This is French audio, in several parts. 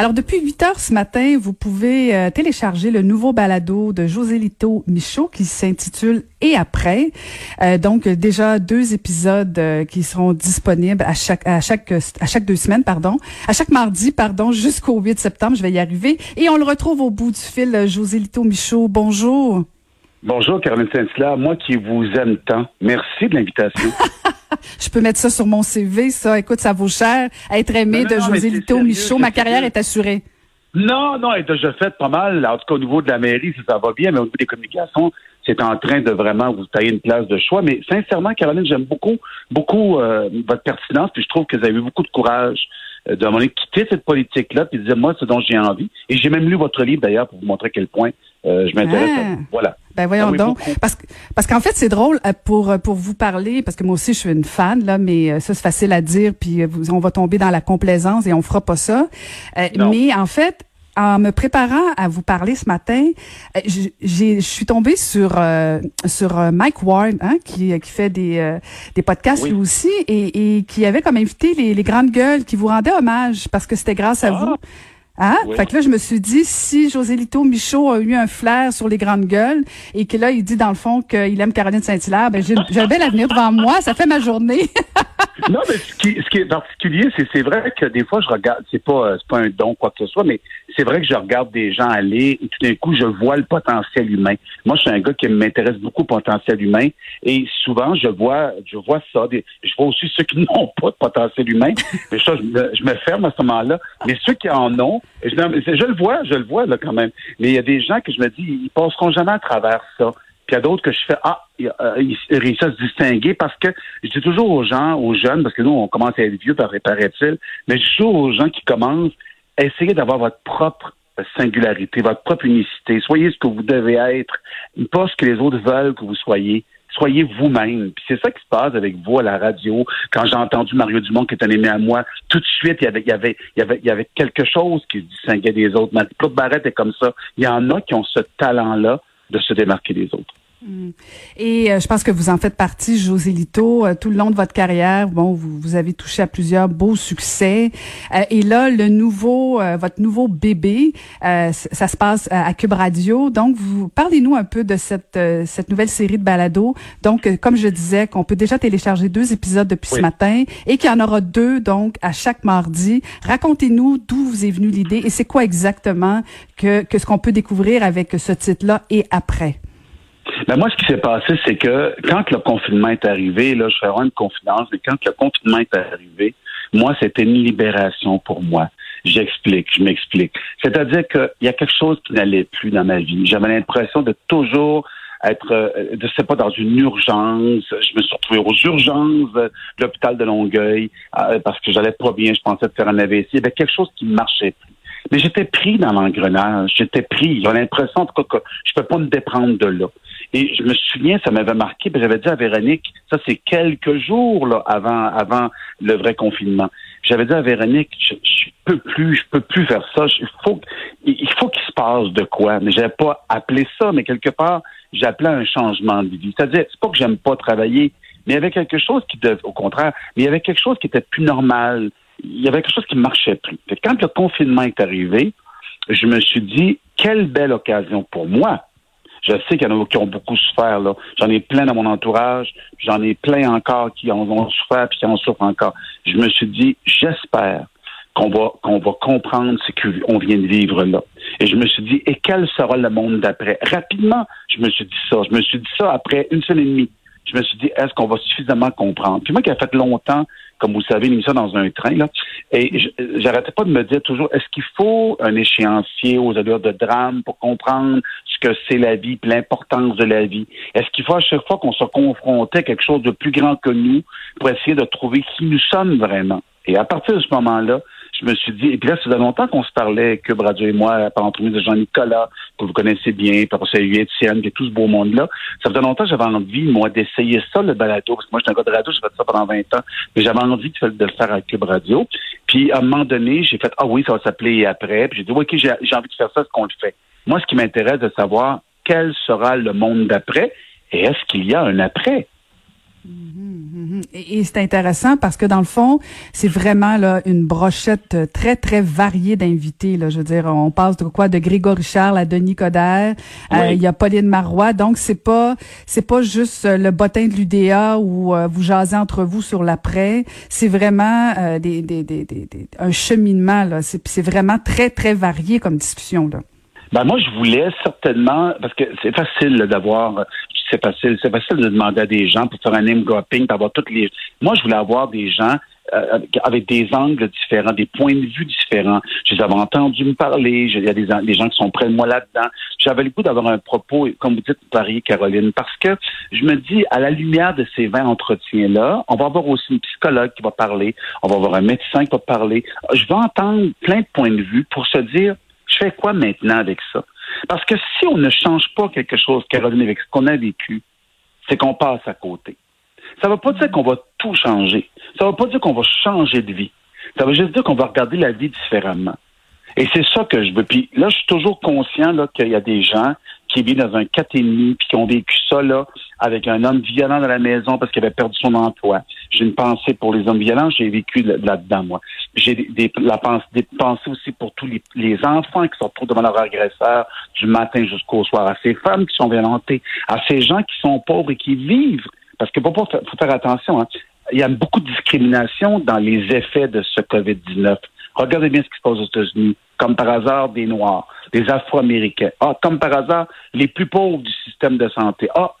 Alors, depuis 8 heures ce matin, vous pouvez euh, télécharger le nouveau balado de José Lito Michaud qui s'intitule Et après. Euh, donc, déjà deux épisodes euh, qui seront disponibles à chaque, à chaque, à chaque deux semaines, pardon, à chaque mardi, pardon, jusqu'au 8 septembre. Je vais y arriver. Et on le retrouve au bout du fil, José Lito Michaud. Bonjour. Bonjour, Caroline Saint-Hilaire. Moi qui vous aime tant. Merci de l'invitation. je peux mettre ça sur mon CV, ça. Écoute, ça vaut cher. Être aimé de José Lito Michaud, ma carrière est assurée. Non, non, elle est déjà faite pas mal. En tout cas, au niveau de la mairie, ça, va bien, mais au niveau des communications, c'est en train de vraiment vous tailler une place de choix. Mais sincèrement, Caroline, j'aime beaucoup, beaucoup euh, votre pertinence, puis je trouve que vous avez eu beaucoup de courage euh, de moment quitter cette politique-là, puis de dire moi ce dont j'ai envie. Et j'ai même lu votre livre d'ailleurs pour vous montrer à quel point euh, je m'intéresse. À... Ah. Voilà. Ben voyons Ah oui, donc, beaucoup. parce que parce qu'en fait c'est drôle euh, pour pour vous parler parce que moi aussi je suis une fan là, mais euh, ça c'est facile à dire puis euh, on va tomber dans la complaisance et on fera pas ça. Euh, mais en fait en me préparant à vous parler ce matin, euh, je suis tombée sur euh, sur euh, Mike Ward, hein, qui qui fait des euh, des podcasts Oui. lui aussi et, et qui avait comme invité les, les grandes gueules qui vous rendaient hommage parce que c'était grâce à Ah. vous. Hein? Oui. Fait que là, je me suis dit, si José Lito Michaud a eu un flair sur les grandes gueules et que là, il dit dans le fond qu'il aime Caroline Saint-Hilaire, ben j'ai j'ai un bel avenir devant moi. Ça fait ma journée. Non, mais ce qui, ce qui est particulier, c'est c'est vrai que des fois, je regarde, c'est pas, euh, c'est pas un don, quoi que ce soit, mais c'est vrai que je regarde des gens aller et tout d'un coup, je vois le potentiel humain. Moi, je suis un gars qui m'intéresse beaucoup au potentiel humain et souvent, je vois, je vois ça. Je vois aussi ceux qui n'ont pas de potentiel humain. Mais ça, je me, je me ferme à ce moment-là. Mais ceux qui en ont, je, je le vois, je le vois, là, quand même. Mais il y a des gens que je me dis, ils passeront jamais à travers ça. Il y a d'autres que je fais ah il- euh, ils réussissent à se distinguer parce que je dis toujours aux gens, aux jeunes, parce que nous on commence à être vieux par paraît-il, mais je dis toujours aux gens qui commencent, essayez d'avoir votre propre singularité, votre propre unicité. Soyez ce que vous devez être, pas ce que les autres veulent que vous soyez. Soyez vous-même. Puis c'est ça qui se passe avec vous à la radio. Quand j'ai entendu Mario Dumont qui est un aimé à moi, tout de suite, il y avait, il y avait, il y avait, quelque chose qui se distinguait des autres. Marie-Claude Barrette est comme ça. Il y en a qui ont ce talent-là de se démarquer des autres. Et euh, je pense que vous en faites partie, José Lito, euh, tout le long de votre carrière. Bon, vous, vous avez touché à plusieurs beaux succès. Euh, et là, le nouveau, euh, votre nouveau bébé, euh, ça se passe à, à Cube Radio. Donc, vous parlez-nous un peu de cette euh, cette nouvelle série de balados. Donc, comme je disais, qu'on peut déjà télécharger deux épisodes depuis ce matin et qu'il y en aura deux donc à chaque mardi. Racontez-nous d'où vous est venue l'idée et c'est quoi exactement que que ce qu'on peut découvrir avec ce titre-là et après. Ben moi, ce qui s'est passé, c'est que quand le confinement est arrivé, là, je ferai une confidence, mais quand le confinement est arrivé, moi, c'était une libération pour moi. J'explique, je m'explique. C'est-à-dire qu'il y a quelque chose qui n'allait plus dans ma vie. J'avais l'impression de toujours être, euh, de sais pas, dans une urgence. Je me suis retrouvé aux urgences de l'hôpital de Longueuil euh, parce que j'allais pas bien. Je pensais de faire un AVC. Il y avait quelque chose qui ne marchait plus. Mais j'étais pris dans l'engrenage. J'étais pris. J'avais l'impression, en tout cas, que je peux pas me déprendre de là. Et je me souviens, ça m'avait marqué, j'avais dit à Véronique, ça c'est quelques jours là, avant, avant le vrai confinement. J'avais dit à Véronique, je, je peux plus, je peux plus faire ça. Il faut, il faut qu'il se passe de quoi. Mais j'avais pas appelé ça, mais quelque part, j'appelais un changement de vie. C'est-à-dire, c'est pas que j'aime pas travailler, mais il y avait quelque chose qui devait, au contraire, mais il y avait quelque chose qui était plus normal. Il y avait quelque chose qui marchait plus. Quand le confinement est arrivé, je me suis dit, quelle belle occasion pour moi. Je sais qu'il y en a qui ont beaucoup souffert. là. J'en ai plein dans mon entourage. J'en ai plein encore qui en ont souffert puis qui en souffrent encore. Je me suis dit, j'espère qu'on va qu'on va comprendre ce qu'on vient de vivre là. Et je me suis dit, et quel sera le monde d'après? Rapidement, je me suis dit ça. Je me suis dit ça après une semaine et demie. Je me suis dit, est-ce qu'on va suffisamment comprendre? Puis moi qui a fait longtemps, comme vous savez, une ça dans un train, là, et j'arrêtais pas de me dire toujours, est-ce qu'il faut un échéancier aux allures de drame pour comprendre ce que c'est la vie, l'importance de la vie? Est-ce qu'il faut à chaque fois qu'on se confrontait à quelque chose de plus grand que nous pour essayer de trouver qui nous sommes vraiment? Et à partir de ce moment-là, je me suis dit, et puis là, ça faisait longtemps qu'on se parlait, Cube Radio et moi, par l'entremise de Jean-Nicolas, que vous connaissez bien, par eu Étienne, et tout ce beau monde-là. Ça faisait longtemps que j'avais envie, moi, d'essayer ça, le balado, parce que moi, j'étais un gars de radio, j'ai fait ça pendant 20 ans, mais j'avais envie de de le faire à Cube Radio. Puis, à un moment donné, j'ai fait, ah oui, ça va s'appeler après. Puis j'ai dit, OK, j'ai envie de faire ça, est-ce qu'on le fait? Moi, ce qui m'intéresse de savoir, quel sera le monde d'après et est-ce qu'il y a un après? Et, c'est intéressant parce que dans le fond, c'est vraiment là une brochette très très variée d'invités. Là, je veux dire, on passe de quoi? De Grégory Charles à Denis Coderre. Euh, il y a Pauline Marois. Donc c'est pas c'est pas juste euh, le bottin de l'UDA où euh, vous jasez entre vous sur l'après. C'est vraiment des, des, des, des, un cheminement là. C'est c'est vraiment très très varié comme discussion là. Ben moi, je voulais certainement, parce que c'est facile d'avoir, c'est facile, c'est facile de demander à des gens pour faire un name dropping, d'avoir toutes les. Moi, je voulais avoir des gens euh, avec des angles différents, des points de vue différents. Je les avais entendus me parler. Il y a des, des gens qui sont près de moi là-dedans. J'avais le goût d'avoir un propos, comme vous dites, varié, Caroline, parce que je me dis, à la lumière de ces 20 entretiens-là, on va avoir aussi une psychologue qui va parler, on va avoir un médecin qui va parler. Je vais entendre plein de points de vue pour se dire, je fais quoi maintenant avec ça? Parce que si on ne change pas quelque chose, Caroline, avec ce qu'on a vécu, c'est qu'on passe à côté. Ça ne veut pas dire qu'on va tout changer. Ça ne veut pas dire qu'on va changer de vie. Ça veut juste dire qu'on va regarder la vie différemment. Et c'est ça que je veux. Puis là, je suis toujours conscient qu'il y a des gens qui vivent dans un 4,5 puis qui ont vécu ça là avec un homme violent dans la maison parce qu'il avait perdu son emploi. J'ai une pensée pour les hommes violents, j'ai vécu là-dedans, moi. J'ai des, la des pensées aussi pour tous les, les, enfants qui se retrouvent devant leur agresseur du matin jusqu'au soir, à ces femmes qui sont violentées, à ces gens qui sont pauvres et qui vivent. Parce que faut, faut faire attention, hein. il y a beaucoup de discrimination dans les effets de ce COVID-19. Regardez bien ce qui se passe aux États-Unis. Comme par hasard, des Noirs, des Afro-Américains. Ah, comme par hasard, les plus pauvres du système de santé. Ah,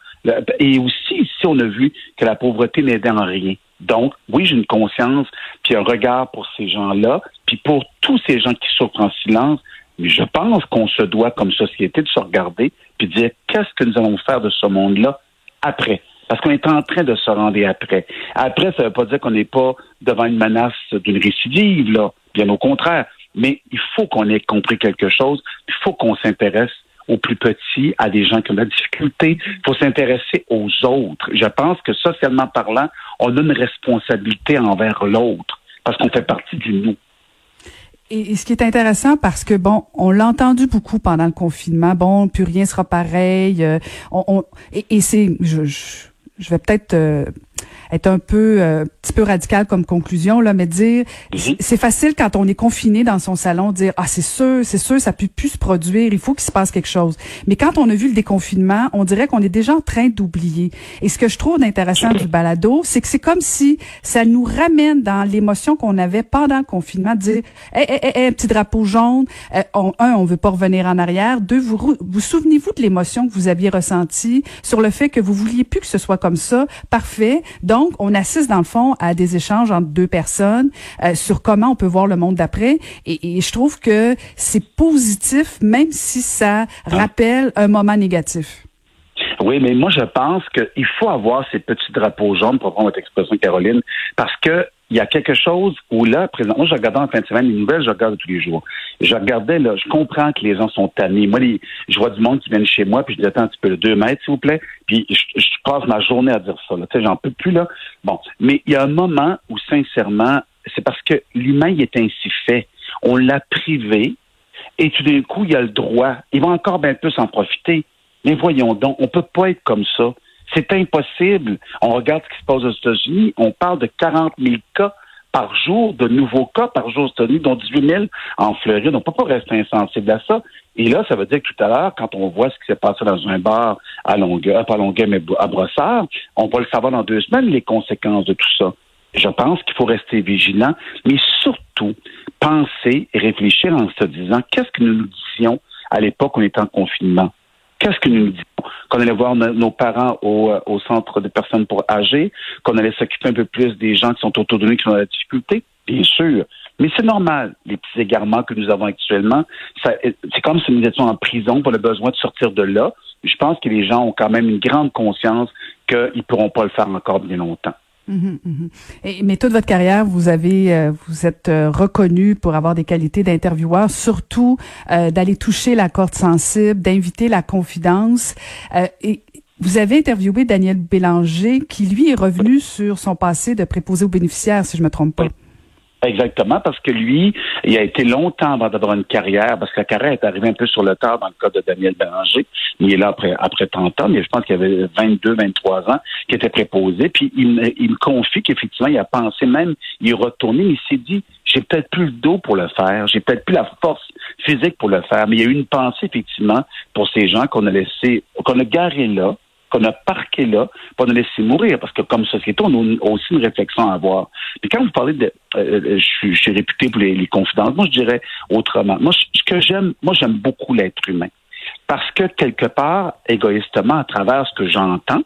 et aussi, ici, on a vu que la pauvreté n'aidait en rien. Donc, oui, j'ai une conscience, puis un regard pour ces gens-là, puis pour tous ces gens qui souffrent en silence, mais je pense qu'on se doit, comme société, de se regarder, puis de dire qu'est-ce que nous allons faire de ce monde-là après? Parce qu'on est en train de se rendre après. Après, ça ne veut pas dire qu'on n'est pas devant une menace d'une récidive, là. Bien au contraire. Mais il faut qu'on ait compris quelque chose. Il faut qu'on s'intéresse aux plus petits, à des gens qui ont de la difficulté. Il faut s'intéresser aux autres. Je pense que socialement parlant, on a une responsabilité envers l'autre parce qu'on fait partie du nous. Et, ce qui est intéressant parce que bon, on l'a entendu beaucoup pendant le confinement. Bon, plus rien sera pareil. Euh, on, et, c'est, je, je, vais peut-être euh, être un peu euh, petit peu radical comme conclusion là, mais dire mhm. c'est facile quand on est confiné dans son salon dire ah c'est sûr, c'est sûr ça peut plus se produire, il faut qu'il se passe quelque chose. Mais quand on a vu le déconfinement, on dirait qu'on est déjà en train d'oublier. Et ce que je trouve intéressant du balado, c'est que c'est comme si ça nous ramène dans l'émotion qu'on avait pendant le confinement, de dire hey, hey, hey, un petit drapeau jaune, euh, un on veut pas revenir en arrière, deux vous vous souvenez-vous de l'émotion que vous aviez ressentie sur le fait que vous vouliez plus que ce soit comme ça, parfait. Donc donc, on assiste dans le fond à des échanges entre deux personnes euh, sur comment on peut voir le monde d'après. Et, je trouve que c'est positif, même si ça rappelle un moment négatif. Oui, mais moi, je pense qu'il faut avoir ces petits drapeaux jaunes, pour prendre votre expression, Caroline, parce que il y a quelque chose où là, présentement, je regardais en fin de semaine les nouvelles, je regarde tous les jours. Je regardais, là, je comprends que les gens sont tannés. Moi, je vois du monde qui vient chez moi, puis je dis, attends un petit peu, le 2 mètres, s'il vous plaît. Puis je, passe ma journée à dire ça, là. Tu sais, j'en peux plus, là. Bon. Mais il y a un moment où, sincèrement, c'est parce que l'humain, il est ainsi fait. On l'a privé, et tout d'un coup, il a le droit. Il va encore bien plus en profiter. Mais voyons donc, on peut pas être comme ça. C'est impossible. On regarde ce qui se passe aux États-Unis. On parle de 40 000 cas par jour, de nouveaux cas par jour aux États-Unis, dont 18 000 en Floride. On ne peut pas rester insensible à ça. Et là, ça veut dire que tout à l'heure, quand on voit ce qui s'est passé dans un bar à Longueuil, pas à Longueuil, mais à Brossard, on va le savoir dans deux semaines, les conséquences de tout ça. Je pense qu'il faut rester vigilant, mais surtout penser et réfléchir en se disant qu'est-ce que nous nous disions à l'époque où on était en confinement? Qu'est-ce que nous disons? Qu'on allait voir nos parents au, euh, au, centre de personnes pour âgées, qu'on allait s'occuper un peu plus des gens qui sont autour de nous, qui ont la difficulté? Bien sûr. Mais c'est normal, les petits égarements que nous avons actuellement. C'est comme si nous étions en prison pour le besoin de sortir de là. Je pense que les gens ont quand même une grande conscience qu'ils ne pourront pas le faire encore bien longtemps. Mhm, mhm. Et, mais toute votre carrière, vous avez, euh, vous êtes euh, reconnu pour avoir des qualités d'intervieweur, surtout euh, d'aller toucher la corde sensible, d'inviter la confidence. et vous avez interviewé Daniel Bélanger, qui lui est revenu sur son passé de préposé aux bénéficiaires, si je me trompe pas. Exactement, parce que lui, il a été longtemps avant d'avoir une carrière, parce que la carrière est arrivée un peu sur le tard dans le cas de Daniel Bélanger. Il est là après, après 30 ans, mais je pense qu'il avait 22, 23 ans, qui était préposé. Puis il, me confie qu'effectivement, il a pensé même y retourner, mais il s'est dit, j'ai peut-être plus le dos pour le faire, j'ai peut-être plus la force physique pour le faire. Mais il y a eu une pensée, effectivement, pour ces gens qu'on a laissé, qu'on a garé là, qu'on a parqué là pour nous laisser mourir. Parce que comme société, on a aussi une réflexion à avoir. Puis quand vous parlez de... Euh, euh, je, suis, réputé pour les, confidences. Moi, je dirais autrement. Moi, ce que j'aime, moi, j'aime beaucoup l'être humain. Parce que quelque part, égoïstement, à travers ce que j'entends,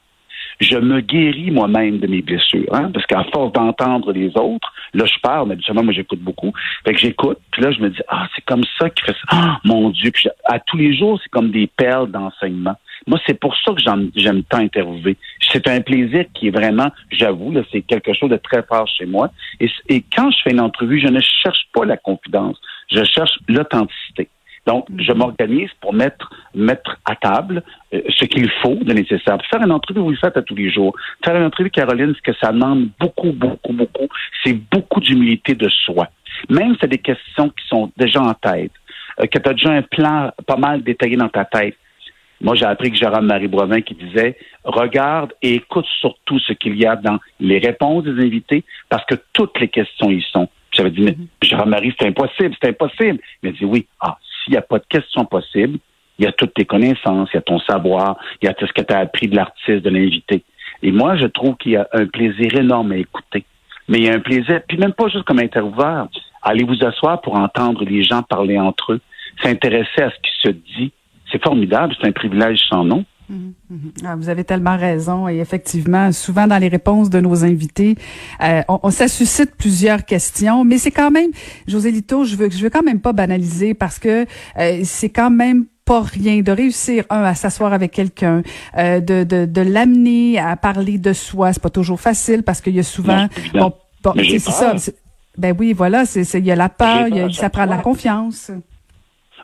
je me guéris moi-même de mes blessures. Hein? Parce qu'à force d'entendre les autres, là, je parle, mais justement, moi, j'écoute beaucoup. Fait que j'écoute, puis là, je me dis, ah, c'est comme ça qu'il fait ça. Ah, mon Dieu. Puis à tous les jours, c'est comme des perles d'enseignement. Moi, c'est pour ça que j'aime tant interviewer. C'est un plaisir qui est vraiment, j'avoue, c'est quelque chose de très fort chez moi. Et, et quand je fais une entrevue, je ne cherche pas la confidence. Je cherche l'authenticité. Donc, je mhm. m'organise pour mettre, mettre à table euh, ce qu'il faut de nécessaire. Faire une entrevue, vous le faites à tous les jours. Faire une entrevue, Caroline, ce que ça demande beaucoup, beaucoup, beaucoup, c'est beaucoup d'humilité de soi. Même si c'est des questions qui sont déjà en tête, euh, que tu as déjà un plan pas mal détaillé dans ta tête. Moi, j'ai appris que Jérôme Marie Brovin qui disait regarde et écoute surtout ce qu'il y a dans les réponses des invités parce que toutes les questions y sont. J'avais dit, mais mhm. Jérôme Marie, c'est impossible, c'est impossible. Il m'a dit oui. Ah, s'il n'y a pas de questions possibles, il y a toutes tes connaissances, il y a ton savoir, il y a tout ce que tu as appris de l'artiste, de l'invité. Et moi, je trouve qu'il y a un plaisir énorme à écouter. Mais il y a un plaisir, puis même pas juste comme intervieweur. Allez vous asseoir pour entendre les gens parler entre eux, s'intéresser à ce qui se dit. C'est formidable, c'est un privilège sans nom. Mhm, mhm. Ah, vous avez tellement raison et effectivement, souvent dans les réponses de nos invités, euh, on, ça suscite plusieurs questions, mais c'est quand même, José Lito, je veux, je veux quand même pas banaliser parce que euh, c'est quand même pas rien de réussir un à s'asseoir avec quelqu'un, euh, de, de, de l'amener à parler de soi, c'est pas toujours facile parce qu'il y a souvent, bon, c'est ça, ben oui, voilà, c'est il y a la peur, il y a, ça prend de la confiance.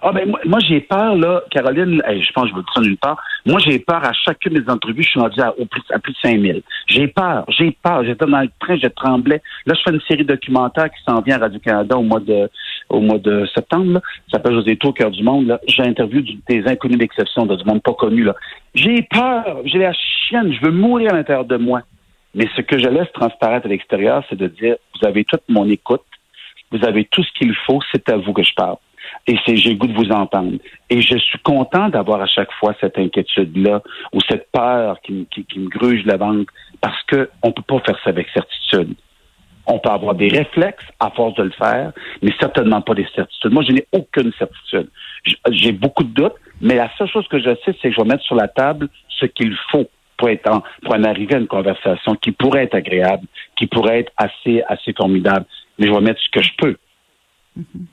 Ah ben moi, j'ai peur là, Caroline. je pense que je veux prendre une part. Moi j'ai peur à chacune des entrevues. Je suis rendu à, plus, à plus de 5000. J'ai peur, j'ai peur. J'étais dans le train, je tremblais. Là je fais une série documentaire qui s'en vient à Radio Canada au mois de au mois de septembre. Là. Ça s'appelle José Tour cœur du monde. J'ai interviewé des inconnus d'exception, de du monde pas connu là. J'ai peur. J'ai la chienne. Je veux mourir à l'intérieur de moi. Mais ce que je laisse transparaître à l'extérieur, c'est de dire vous avez toute mon écoute. Vous avez tout ce qu'il faut. C'est à vous que je parle et c'est j'ai goût de vous entendre. Et je suis content d'avoir à chaque fois cette inquiétude-là ou cette peur qui, qui, qui me gruge la ventre parce qu'on ne peut pas faire ça avec certitude. On peut avoir des réflexes à force de le faire, mais certainement pas des certitudes. Moi, je n'ai aucune certitude. J'ai beaucoup de doutes, mais la seule chose que je sais, c'est que je vais mettre sur la table ce qu'il faut pour, être en, pour en arriver à une conversation qui pourrait être agréable, qui pourrait être assez, assez formidable. Mais je vais mettre ce que je peux. Mm-hmm.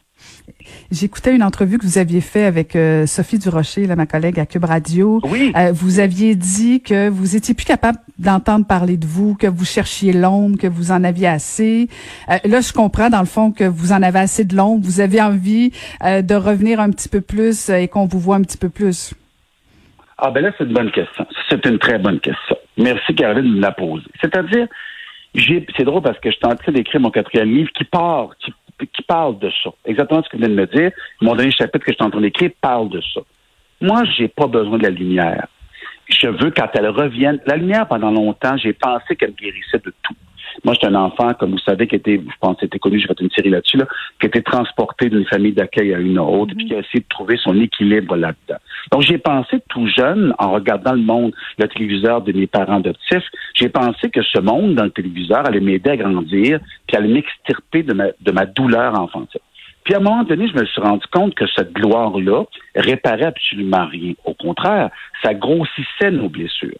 J'écoutais une entrevue que vous aviez fait avec euh, Sophie Durocher, là, ma collègue à Cube Radio. Oui. Euh, vous aviez dit que vous étiez plus capable d'entendre parler de vous, que vous cherchiez l'ombre, que vous en aviez assez. Euh, là, je comprends dans le fond que vous en avez assez de l'ombre. Vous avez envie de revenir un petit peu plus et qu'on vous voit un petit peu plus. Ah ben là, c'est une bonne question. C'est une très bonne question. Merci Caroline de me la poser. C'est-à-dire, c'est drôle parce que je suis en train d'écrire mon quatrième livre qui part, qui qui parle de ça. Exactement ce que vous venez de me dire. Mon dernier chapitre que je suis en train d'écrire parle de ça. Moi, j'ai pas besoin de la lumière. Je veux quand elle revienne. La lumière, pendant longtemps, j'ai pensé qu'elle guérissait de tout. Moi, j'étais un enfant, comme vous savez, qui était, je pense, c'était connu, j'ai fait une série là-dessus, là, qui était transporté d'une famille d'accueil à une autre, puis qui a essayé de trouver son équilibre là-dedans. Donc, j'ai pensé tout jeune, en regardant le monde, le téléviseur de mes parents adoptifs, j'ai pensé que ce monde dans le téléviseur allait m'aider à grandir, puis allait m'extirper de ma, de ma douleur enfantine. Puis à un moment donné, je me suis rendu compte que cette gloire-là réparait absolument rien. Au contraire, ça grossissait nos blessures.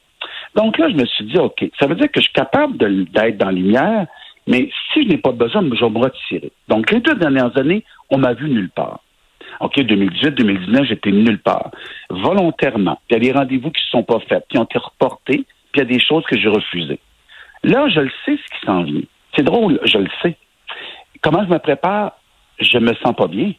Donc là, je me suis dit, OK, ça veut dire que je suis capable d'être dans la lumière, mais si je n'ai pas besoin, je vais me retirer. Donc les deux dernières années, on m'a vu nulle part. OK, 2018, 2019, j'étais nulle part. Volontairement. Il y a des rendez-vous qui ne sont pas faits, qui ont été reportés, puis il y a des choses que j'ai refusées. Là, je le sais ce qui s'en vient. C'est drôle, je le sais. Comment je me prépare? Je me sens pas bien.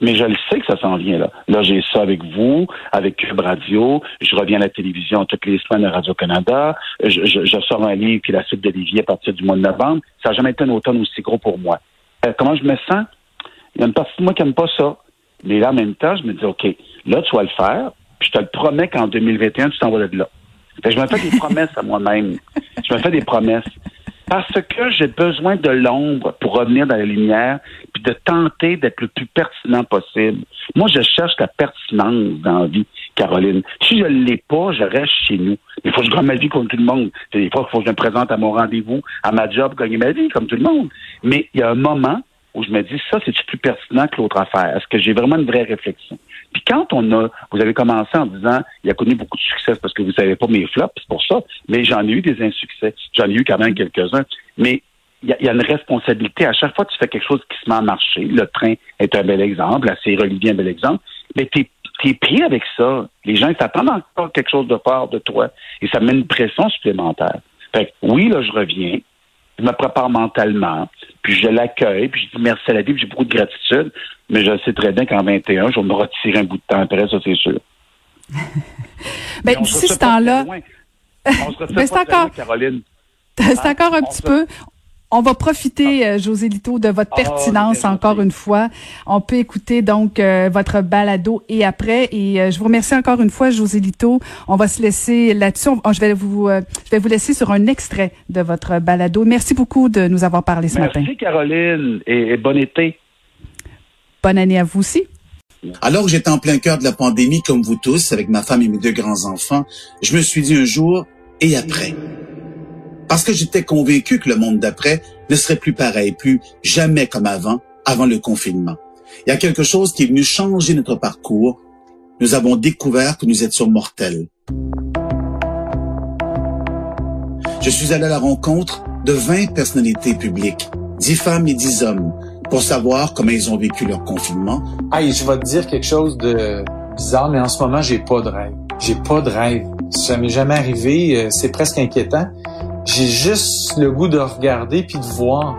Mais je le sais que ça s'en vient là. Là, j'ai ça avec vous, avec Cube Radio. Je reviens à la télévision toutes les semaines à Radio-Canada. Je, je, sors un livre puis la suite d'Olivier à partir du mois de novembre. Ça n'a jamais été un automne aussi gros pour moi. comment je me sens? Il y a une partie de moi qui n'aime pas ça. Mais là, en même temps, je me dis, OK, là, tu vas le faire, puis je te le promets qu'en 2021, tu t'en vas de là. Fait je me fais des promesses à moi-même. Je me fais des promesses. Parce que j'ai besoin de l'ombre pour revenir dans la lumière, de tenter d'être le plus pertinent possible. Moi, je cherche la pertinence dans la vie, Caroline. Si je ne l'ai pas, je reste chez nous. Il faut que je gagne ma vie comme tout le monde. Des fois, il faut que je me présente à mon rendez-vous, à ma job, gagner ma vie comme tout le monde. Mais il y a un moment où je me dis, ça, c'est plus pertinent que l'autre affaire? Est-ce que j'ai vraiment une vraie réflexion? Puis quand on a, vous avez commencé en disant, il a connu beaucoup de succès parce que vous savez pas mes flops, c'est pour ça, mais j'en ai eu des insuccès. J'en ai eu quand même quelques-uns. Mais il y, a une responsabilité. À chaque fois que tu fais quelque chose qui se met à marcher, le train est un bel exemple, la série Olivier un bel exemple, mais tu es pris avec ça. Les gens s'attendent encore quelque chose de part de toi et ça met une pression supplémentaire. Fait oui, là, je reviens je me prépare mentalement, puis je l'accueille, puis je dis merci à la vie, puis j'ai beaucoup de gratitude, mais je sais très bien qu'en 21, je vais me retirer un bout de temps après, ça c'est sûr. ben, d'ici ce temps-là, ben, c'est encore, Caroline. C'est encore un petit peu. On va profiter, euh, José Lito, de votre ah, pertinence encore une fois. On peut écouter donc euh, votre balado et après. Et euh, je vous remercie encore une fois, José Lito. On va se laisser là-dessus. Je vais vous, je vais vous laisser sur un extrait de votre balado. Merci beaucoup de nous avoir parlé ce matin. Merci, Caroline, et, et bon été. Bonne année à vous aussi. Alors que j'étais en plein cœur de la pandémie, comme vous tous, avec ma femme et mes deux grands-enfants, je me suis dit un jour, et après? Parce que j'étais convaincu que le monde d'après ne serait plus pareil, plus jamais comme avant, avant le confinement. Il y a quelque chose qui est venu changer notre parcours. Nous avons découvert que nous étions mortels. Je suis allé à la rencontre de 20 personnalités publiques, 10 femmes et 10 hommes, pour savoir comment ils ont vécu leur confinement. Hey, je vais te dire quelque chose de bizarre, mais en ce moment, j'ai pas de rêve. J'ai pas de rêve. Ça m'est jamais arrivé. Euh, c'est presque inquiétant. J'ai juste le goût de regarder puis de voir